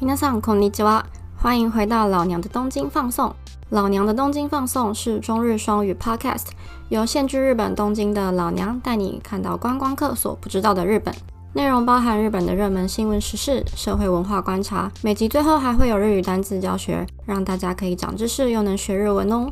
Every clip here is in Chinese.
皆さんこんにちは，欢迎回到老娘的东京放送。老娘的东京放送是中日双语 Podcast，由现居日本东京的老娘带你看到观光客所不知道的日本。内容包含日本的热门新闻时事、社会文化观察，每集最后还会有日语单词教学，让大家可以长知识又能学日文哦。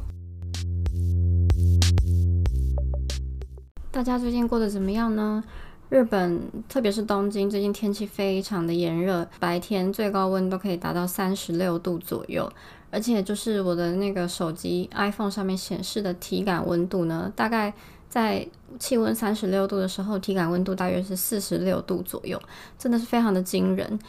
大家最近过得怎么样呢？ 日本，特别是东京，最近天气非常的炎热，白天最高温都可以达到三十六度左右，而且就是我的那个手机 iPhone 上面显示的体感温度呢，大概在气温三十六度的时候，体感温度大约是四十六度左右，真的是非常的惊人。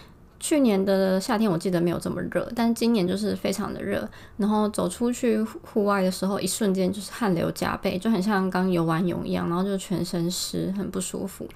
去年的夏天我记得没有这么热，但今年就是非常的热。然后走出去户外的时候，一瞬间就是汗流浃背，就很像刚游完泳一样，然后就全身湿，很不舒服。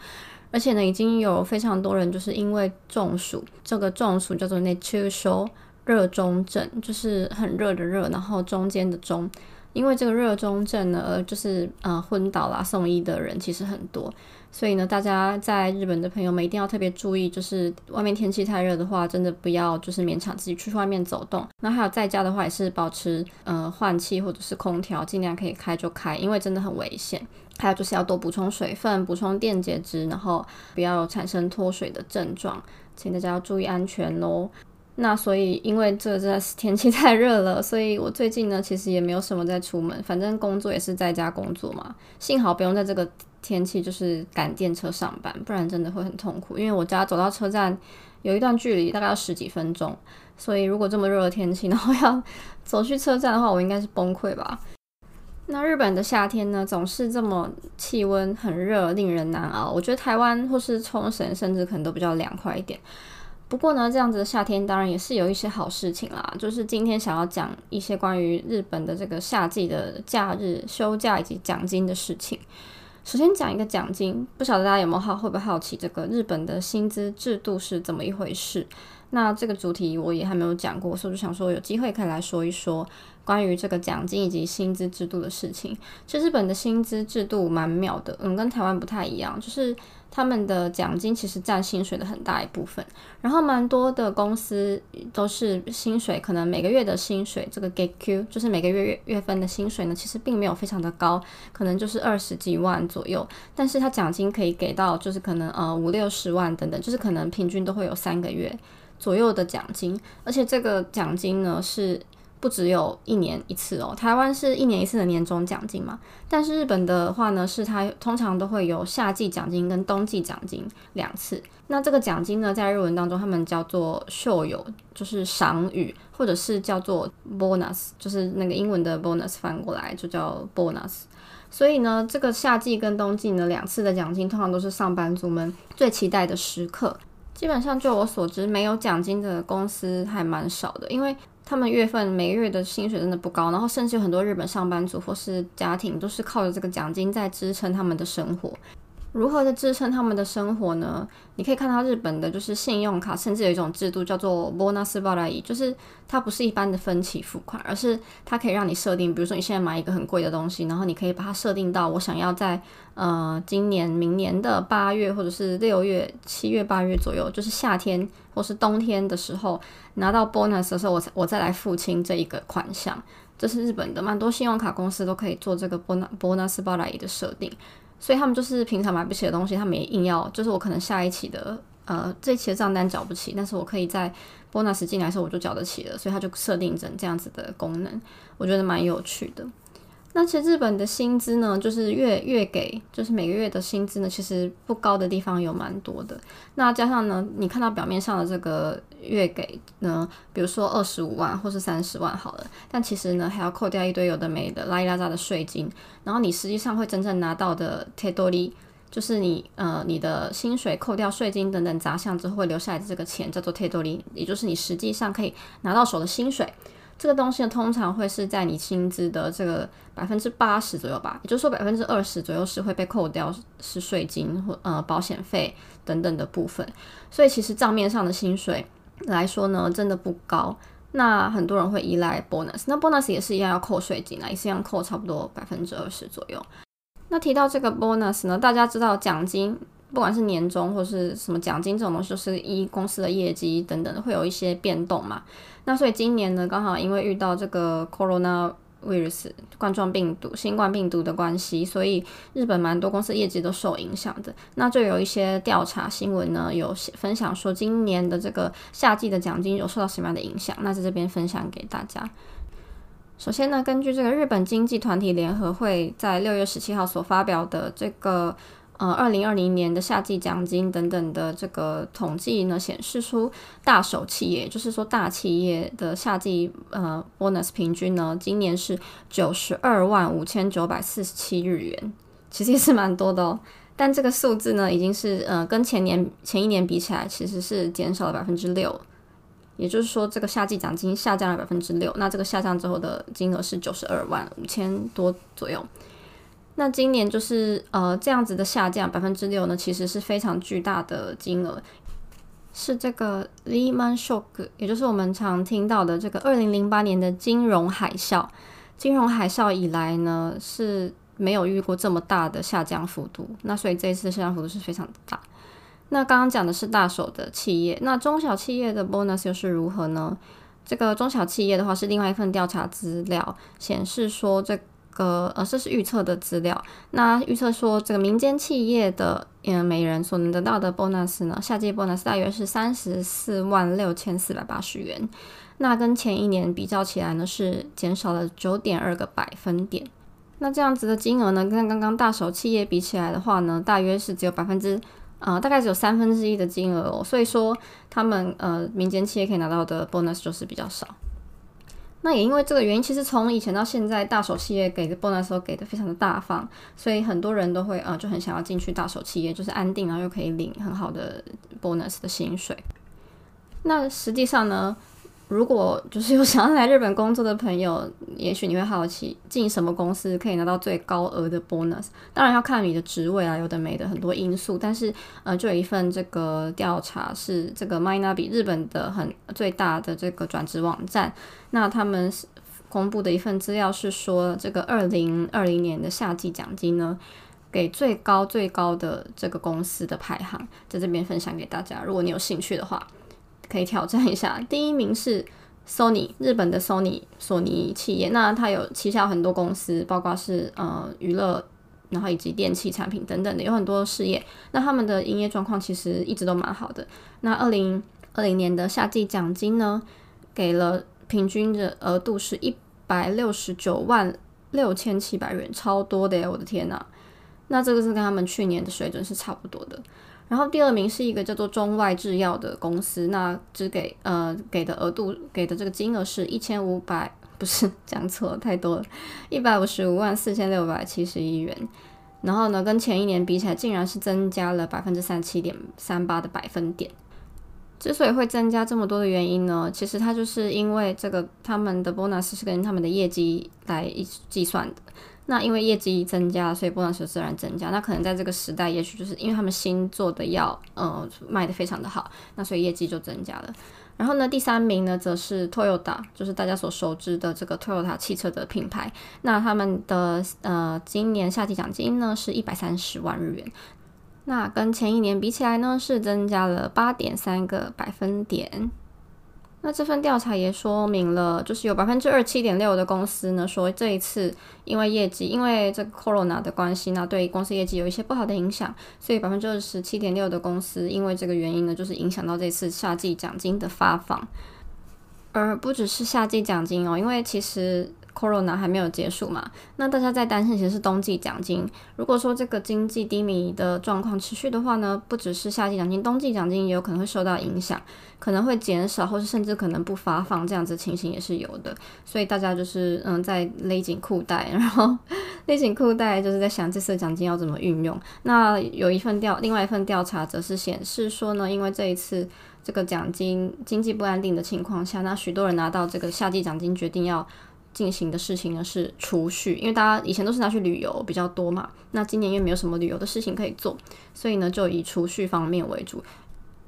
而且呢，已经有非常多人就是因为中暑，这个中暑叫做那 t 说热中症，就是很热的热，然后中间的中。因为这个热中症呢，就是呃昏倒啦，送医的人其实很多，所以呢，大家在日本的朋友们一定要特别注意，就是外面天气太热的话，真的不要就是勉强自己去外面走动。那还有在家的话，也是保持呃换气或者是空调，尽量可以开就开，因为真的很危险。还有就是要多补充水分，补充电解质，然后不要产生脱水的症状，请大家要注意安全喽。那所以，因为这真的是天气太热了，所以我最近呢，其实也没有什么在出门，反正工作也是在家工作嘛。幸好不用在这个天气就是赶电车上班，不然真的会很痛苦。因为我家走到车站有一段距离，大概要十几分钟，所以如果这么热的天气，然后要走去车站的话，我应该是崩溃吧。那日本的夏天呢，总是这么气温很热，令人难熬。我觉得台湾或是冲绳，甚至可能都比较凉快一点。不过呢，这样子的夏天当然也是有一些好事情啦。就是今天想要讲一些关于日本的这个夏季的假日休假以及奖金的事情。首先讲一个奖金，不晓得大家有没有好会不会好奇这个日本的薪资制度是怎么一回事？那这个主题我也还没有讲过，所以就想说有机会可以来说一说关于这个奖金以及薪资制度的事情。其实日本的薪资制度蛮妙的，嗯，跟台湾不太一样，就是。他们的奖金其实占薪水的很大一部分，然后蛮多的公司都是薪水可能每个月的薪水，这个 g e q 就是每个月月月份的薪水呢，其实并没有非常的高，可能就是二十几万左右，但是他奖金可以给到就是可能呃五六十万等等，就是可能平均都会有三个月左右的奖金，而且这个奖金呢是。不只有一年一次哦，台湾是一年一次的年终奖金嘛，但是日本的话呢，是它通常都会有夏季奖金跟冬季奖金两次。那这个奖金呢，在日文当中他们叫做秀有，就是赏与，或者是叫做 bonus，就是那个英文的 bonus 翻过来就叫 bonus。所以呢，这个夏季跟冬季呢两次的奖金，通常都是上班族们最期待的时刻。基本上就我所知，没有奖金的公司还蛮少的，因为。他们月份每月的薪水真的不高，然后甚至有很多日本上班族或是家庭都是靠着这个奖金在支撑他们的生活。如何的支撑他们的生活呢？你可以看到日本的就是信用卡，甚至有一种制度叫做 bonus b a r 就是它不是一般的分期付款，而是它可以让你设定，比如说你现在买一个很贵的东西，然后你可以把它设定到我想要在呃今年、明年的八月或者是六月、七月、八月左右，就是夏天或是冬天的时候拿到 bonus 的时候，我才我再来付清这一个款项。这是日本的蛮多信用卡公司都可以做这个 bonus bonus b a 的设定。所以他们就是平常买不起的东西，他们也硬要，就是我可能下一期的，呃，这一期的账单缴不起，但是我可以在 bonus 进来的时候我就缴得起了，所以他就设定成这样子的功能，我觉得蛮有趣的。那其实日本的薪资呢，就是月月给，就是每个月的薪资呢，其实不高的地方有蛮多的。那加上呢，你看到表面上的这个月给呢，比如说二十五万或是三十万好了，但其实呢还要扣掉一堆有的没的拉一拉杂的税金，然后你实际上会真正拿到的 t e d o 就是你呃你的薪水扣掉税金等等杂项之后会留下来的这个钱叫做 t e d o 也就是你实际上可以拿到手的薪水。这个东西，通常会是在你薪资的这个百分之八十左右吧，也就是说百分之二十左右是会被扣掉，是税金或呃保险费等等的部分。所以其实账面上的薪水来说呢，真的不高。那很多人会依赖 bonus，那 bonus 也是一样要扣税金啊，也是一样扣差不多百分之二十左右。那提到这个 bonus 呢，大家知道奖金。不管是年终或是什么奖金这种东西，就是依公司的业绩等等会有一些变动嘛。那所以今年呢，刚好因为遇到这个 corona virus 冠状病毒、新冠病毒的关系，所以日本蛮多公司业绩都受影响的。那就有一些调查新闻呢，有分享说今年的这个夏季的奖金有受到什么样的影响？那在这边分享给大家。首先呢，根据这个日本经济团体联合会在六月十七号所发表的这个呃二零二零年的夏季奖金等等的这个统计呢，显示出大手企业，就是说大企业的夏季呃 bonus 平均呢，今年是九十二万五千九百四十七日元，其实也是蛮多的哦。但这个数字呢，已经是呃跟前年前一年比起来，其实是减少了百分之六。也就是说，这个夏季奖金下降了百分之六，那这个下降之后的金额是九十二万五千多左右。那今年就是呃这样子的下降百分之六呢，其实是非常巨大的金额，是这个 Lehman Shock，也就是我们常听到的这个二零零八年的金融海啸。金融海啸以来呢，是没有遇过这么大的下降幅度，那所以这一次下降幅度是非常大。那刚刚讲的是大手的企业，那中小企业的 bonus 又是如何呢？这个中小企业的话是另外一份调查资料显示说，这个呃这是预测的资料。那预测说这个民间企业的嗯每人所能得到的 bonus 呢，夏季 bonus 大约是三十四万六千四百八十元。那跟前一年比较起来呢，是减少了九点二个百分点。那这样子的金额呢，跟刚刚大手企业比起来的话呢，大约是只有百分之。呃，大概只有三分之一的金额哦，所以说他们呃民间企业可以拿到的 bonus 就是比较少。那也因为这个原因，其实从以前到现在，大手企业给的 bonus 都给的非常的大方，所以很多人都会呃就很想要进去大手企业，就是安定然后又可以领很好的 bonus 的薪水。那实际上呢？如果就是有想要来日本工作的朋友，也许你会好奇进什么公司可以拿到最高额的 bonus。当然要看你的职位啊，有的没的很多因素。但是呃，就有一份这个调查是这个 Minabi 日本的很最大的这个转职网站，那他们公布的一份资料是说，这个二零二零年的夏季奖金呢，给最高最高的这个公司的排行，在这边分享给大家。如果你有兴趣的话。可以挑战一下，第一名是 Sony，日本的 Sony 索尼企业。那它有旗下很多公司，包括是呃娱乐，然后以及电器产品等等的，有很多事业。那他们的营业状况其实一直都蛮好的。那二零二零年的夏季奖金呢，给了平均的额度是一百六十九万六千七百元，超多的耶！我的天呐，那这个是跟他们去年的水准是差不多的。然后第二名是一个叫做中外制药的公司，那只给呃给的额度给的这个金额是一千五百，不是讲错了太多了，一百五十五万四千六百七十一元。然后呢，跟前一年比起来，竟然是增加了百分之三七点三八的百分点。之所以会增加这么多的原因呢，其实它就是因为这个他们的 bonus 是跟他们的业绩来一起计算的。那因为业绩增加，所以波段数自然增加。那可能在这个时代，也许就是因为他们新做的药，呃，卖的非常的好，那所以业绩就增加了。然后呢，第三名呢，则是 Toyota，就是大家所熟知的这个 Toyota 汽车的品牌。那他们的呃，今年夏季奖金呢是一百三十万日元。那跟前一年比起来呢，是增加了八点三个百分点。那这份调查也说明了，就是有百分之二七点六的公司呢，说这一次因为业绩，因为这个 corona 的关系，那对公司业绩有一些不好的影响，所以百分之二十七点六的公司因为这个原因呢，就是影响到这次夏季奖金的发放，而不只是夏季奖金哦，因为其实。Corona 还没有结束嘛？那大家在担心其实是冬季奖金。如果说这个经济低迷的状况持续的话呢，不只是夏季奖金，冬季奖金也有可能会受到影响，可能会减少，或是甚至可能不发放，这样子情形也是有的。所以大家就是嗯，在勒紧裤带，然后勒紧裤带，就是在想这次奖金要怎么运用。那有一份调，另外一份调查则是显示说呢，因为这一次这个奖金经济不安定的情况下，那许多人拿到这个夏季奖金，决定要。进行的事情呢是储蓄，因为大家以前都是拿去旅游比较多嘛，那今年因为没有什么旅游的事情可以做，所以呢就以储蓄方面为主。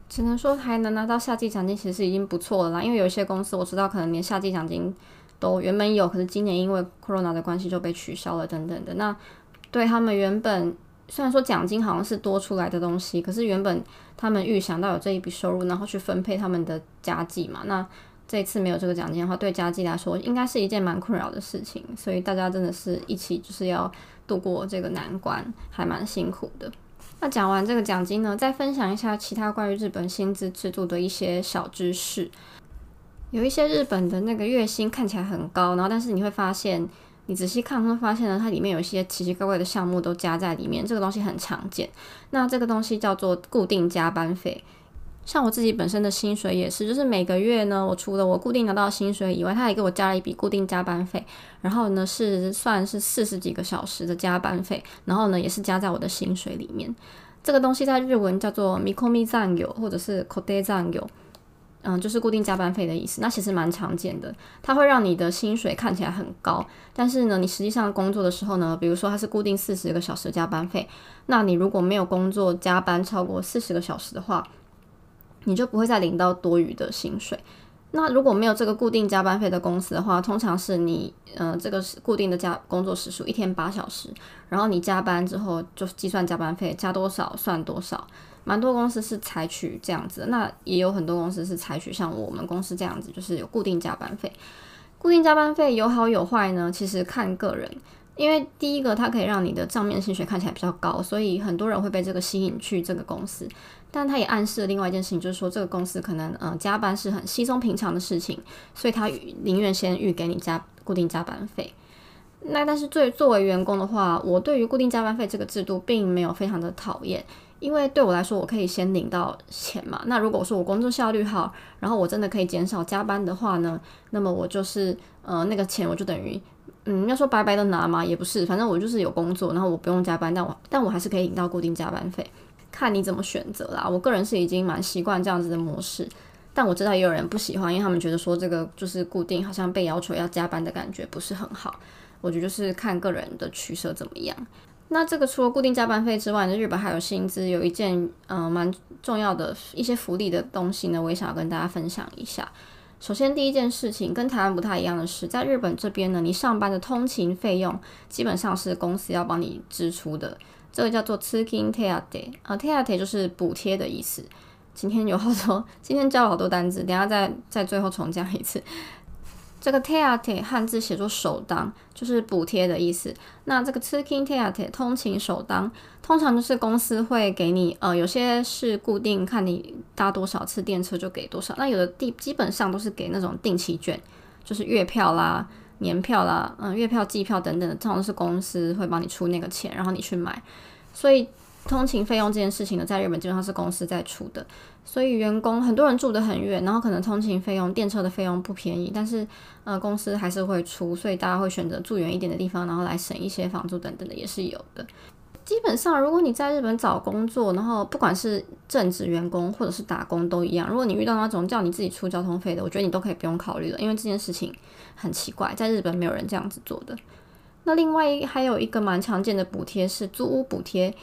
只能说还能拿到夏季奖金，其实已经不错了啦。因为有一些公司我知道可能连夏季奖金都原本有，可是今年因为 corona 的关系就被取消了等等的。那对他们原本虽然说奖金好像是多出来的东西，可是原本他们预想到有这一笔收入，然后去分配他们的家计嘛。那这次没有这个奖金的话，对家计来说应该是一件蛮困扰的事情。所以大家真的是一起就是要度过这个难关，还蛮辛苦的。那讲完这个奖金呢，再分享一下其他关于日本薪资制度的一些小知识。有一些日本的那个月薪看起来很高，然后但是你会发现。你仔细看会发现呢，它里面有一些奇奇怪怪的项目都加在里面，这个东西很常见。那这个东西叫做固定加班费。像我自己本身的薪水也是，就是每个月呢，我除了我固定拿到薪水以外，他也给我加了一笔固定加班费。然后呢，是算是四十几个小时的加班费，然后呢，也是加在我的薪水里面。这个东西在日文叫做 mikomi 占有，或者是 kode 占有。嗯，就是固定加班费的意思。那其实蛮常见的，它会让你的薪水看起来很高，但是呢，你实际上工作的时候呢，比如说它是固定四十个小时加班费，那你如果没有工作加班超过四十个小时的话，你就不会再领到多余的薪水。那如果没有这个固定加班费的公司的话，通常是你呃这个是固定的加工作时数一天八小时，然后你加班之后就计算加班费，加多少算多少。蛮多公司是采取这样子，那也有很多公司是采取像我们公司这样子，就是有固定加班费。固定加班费有好有坏呢，其实看个人。因为第一个，它可以让你的账面薪水看起来比较高，所以很多人会被这个吸引去这个公司。但它也暗示了另外一件事情，就是说这个公司可能呃加班是很稀松平常的事情，所以他宁愿先预给你加固定加班费。那但是作作为员工的话，我对于固定加班费这个制度并没有非常的讨厌。因为对我来说，我可以先领到钱嘛。那如果说我工作效率好，然后我真的可以减少加班的话呢，那么我就是呃那个钱我就等于嗯要说白白的拿嘛，也不是，反正我就是有工作，然后我不用加班，但我但我还是可以领到固定加班费，看你怎么选择啦。我个人是已经蛮习惯这样子的模式，但我知道也有人不喜欢，因为他们觉得说这个就是固定，好像被要求要加班的感觉不是很好。我觉得就是看个人的取舍怎么样。那这个除了固定加班费之外呢，日本还有薪资，有一件嗯蛮重要的一些福利的东西呢，我也想要跟大家分享一下。首先第一件事情跟台湾不太一样的是，在日本这边呢，你上班的通勤费用基本上是公司要帮你支出的，这个叫做 “tsuking t e a t e 啊 t e a t e 就是补贴的意思。今天有好多，今天交了好多单子，等下再再最后重讲一次。这个 t e a t 汉字写作首当，就是补贴的意思。那这个 tsukin t e a t 通勤首当，通常就是公司会给你，呃，有些是固定，看你搭多少次电车就给多少。那有的地基本上都是给那种定期券，就是月票啦、年票啦、嗯，月票、季票等等的，通常是公司会帮你出那个钱，然后你去买。所以通勤费用这件事情呢，在日本基本上是公司在出的。所以员工很多人住得很远，然后可能通勤费用、电车的费用不便宜，但是呃公司还是会出，所以大家会选择住远一点的地方，然后来省一些房租等等的也是有的。基本上，如果你在日本找工作，然后不管是正职员工或者是打工都一样，如果你遇到那种叫你自己出交通费的，我觉得你都可以不用考虑了，因为这件事情很奇怪，在日本没有人这样子做的。那另外还有一个蛮常见的补贴是租屋补贴。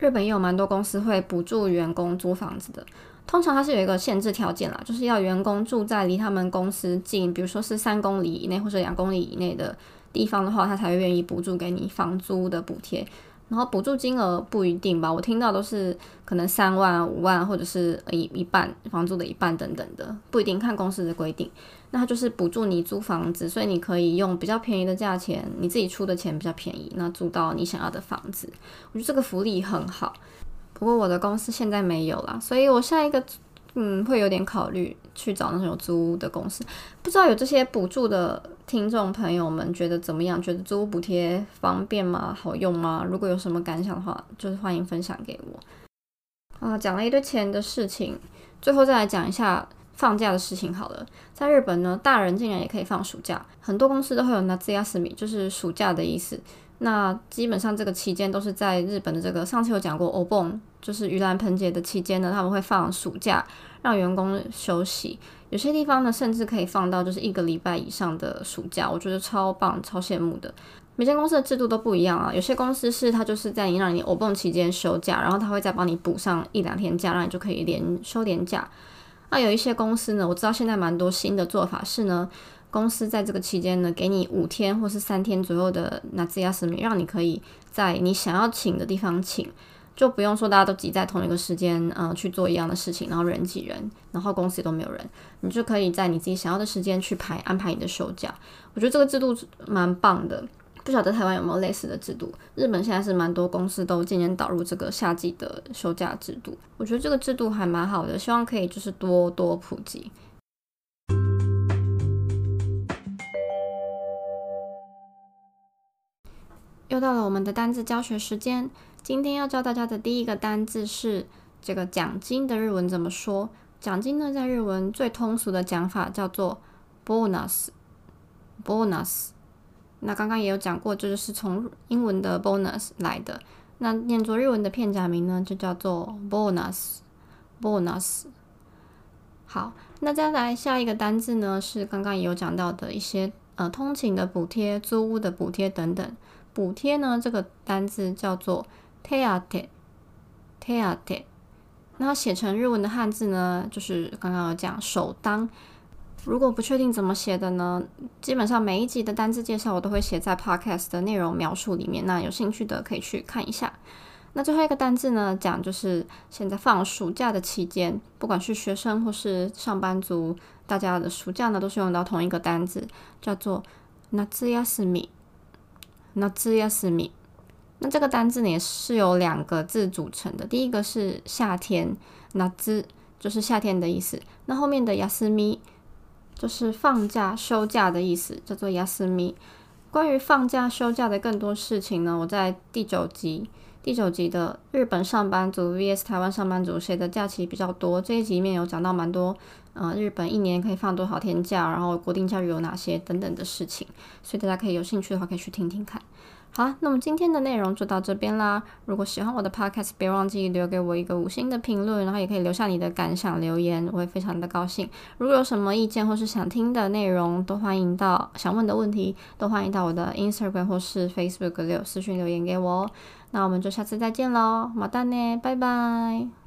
日本也有蛮多公司会补助员工租房子的，通常它是有一个限制条件啦，就是要员工住在离他们公司近，比如说是三公里以内或者两公里以内的地方的话，他才会愿意补助给你房租的补贴。然后补助金额不一定吧，我听到都是可能三万、五万，或者是一一半房租的一半等等的，不一定看公司的规定。那它就是补助你租房子，所以你可以用比较便宜的价钱，你自己出的钱比较便宜，那租到你想要的房子。我觉得这个福利很好。不过我的公司现在没有啦，所以我下一个嗯会有点考虑去找那种租屋的公司。不知道有这些补助的。听众朋友们觉得怎么样？觉得租屋补贴方便吗？好用吗？如果有什么感想的话，就是欢迎分享给我。啊，讲了一堆钱的事情，最后再来讲一下放假的事情好了。在日本呢，大人竟然也可以放暑假，很多公司都会有 Natsuyasumi，就是暑假的意思。那基本上这个期间都是在日本的这个上次有讲过 Obon，就是盂兰盆节的期间呢，他们会放暑假，让员工休息。有些地方呢，甚至可以放到就是一个礼拜以上的暑假，我觉得超棒、超羡慕的。每间公司的制度都不一样啊，有些公司是它就是在你让你欧蹦期间休假，然后他会再帮你补上一两天假，让你就可以连休连假。那有一些公司呢，我知道现在蛮多新的做法是呢，公司在这个期间呢，给你五天或是三天左右的那自亚斯米，让你可以在你想要请的地方请，就不用说大家都挤在同一个时间，嗯，去做一样的事情，然后人挤人，然后公司也都没有人，你就可以在你自己想要的时间去排安排你的休假。我觉得这个制度蛮棒的，不晓得台湾有没有类似的制度？日本现在是蛮多公司都渐渐导入这个夏季的休假制度，我觉得这个制度还蛮好的，希望可以就是多多普及。又到了我们的单字教学时间。今天要教大家的第一个单字是这个奖金的日文怎么说？奖金呢，在日文最通俗的讲法叫做 bonus。bonus。那刚刚也有讲过，这就是从英文的 bonus 来的。那念作日文的片假名呢，就叫做 bonus。bonus。好，那再来下一个单字呢，是刚刚也有讲到的一些呃通勤的补贴、租屋的补贴等等。补贴呢，这个单字叫做 teate，teate。那写成日文的汉字呢，就是刚刚有讲首当。如果不确定怎么写的呢，基本上每一集的单字介绍我都会写在 podcast 的内容描述里面。那有兴趣的可以去看一下。那最后一个单字呢，讲就是现在放暑假的期间，不管是学生或是上班族，大家的暑假呢都是用到同一个单字，叫做 natsuyami。那字也是米，那这个单字呢也是由两个字组成的。第一个是夏天，那字就是夏天的意思。那后面的亚斯米就是放假休假的意思，叫做亚斯米。关于放假休假的更多事情呢，我在第九集第九集的日本上班族 vs 台湾上班族谁的假期比较多这一集里面有讲到蛮多，呃，日本一年可以放多少天假，然后国定假日有哪些等等的事情，所以大家可以有兴趣的话可以去听听看。好啦，那么今天的内容就到这边啦。如果喜欢我的 podcast，别忘记留给我一个五星的评论，然后也可以留下你的感想留言，我会非常的高兴。如果有什么意见或是想听的内容，都欢迎到想问的问题，都欢迎到我的 Instagram 或是 Facebook 留私讯留言给我哦。那我们就下次再见喽，马蛋呢，拜拜。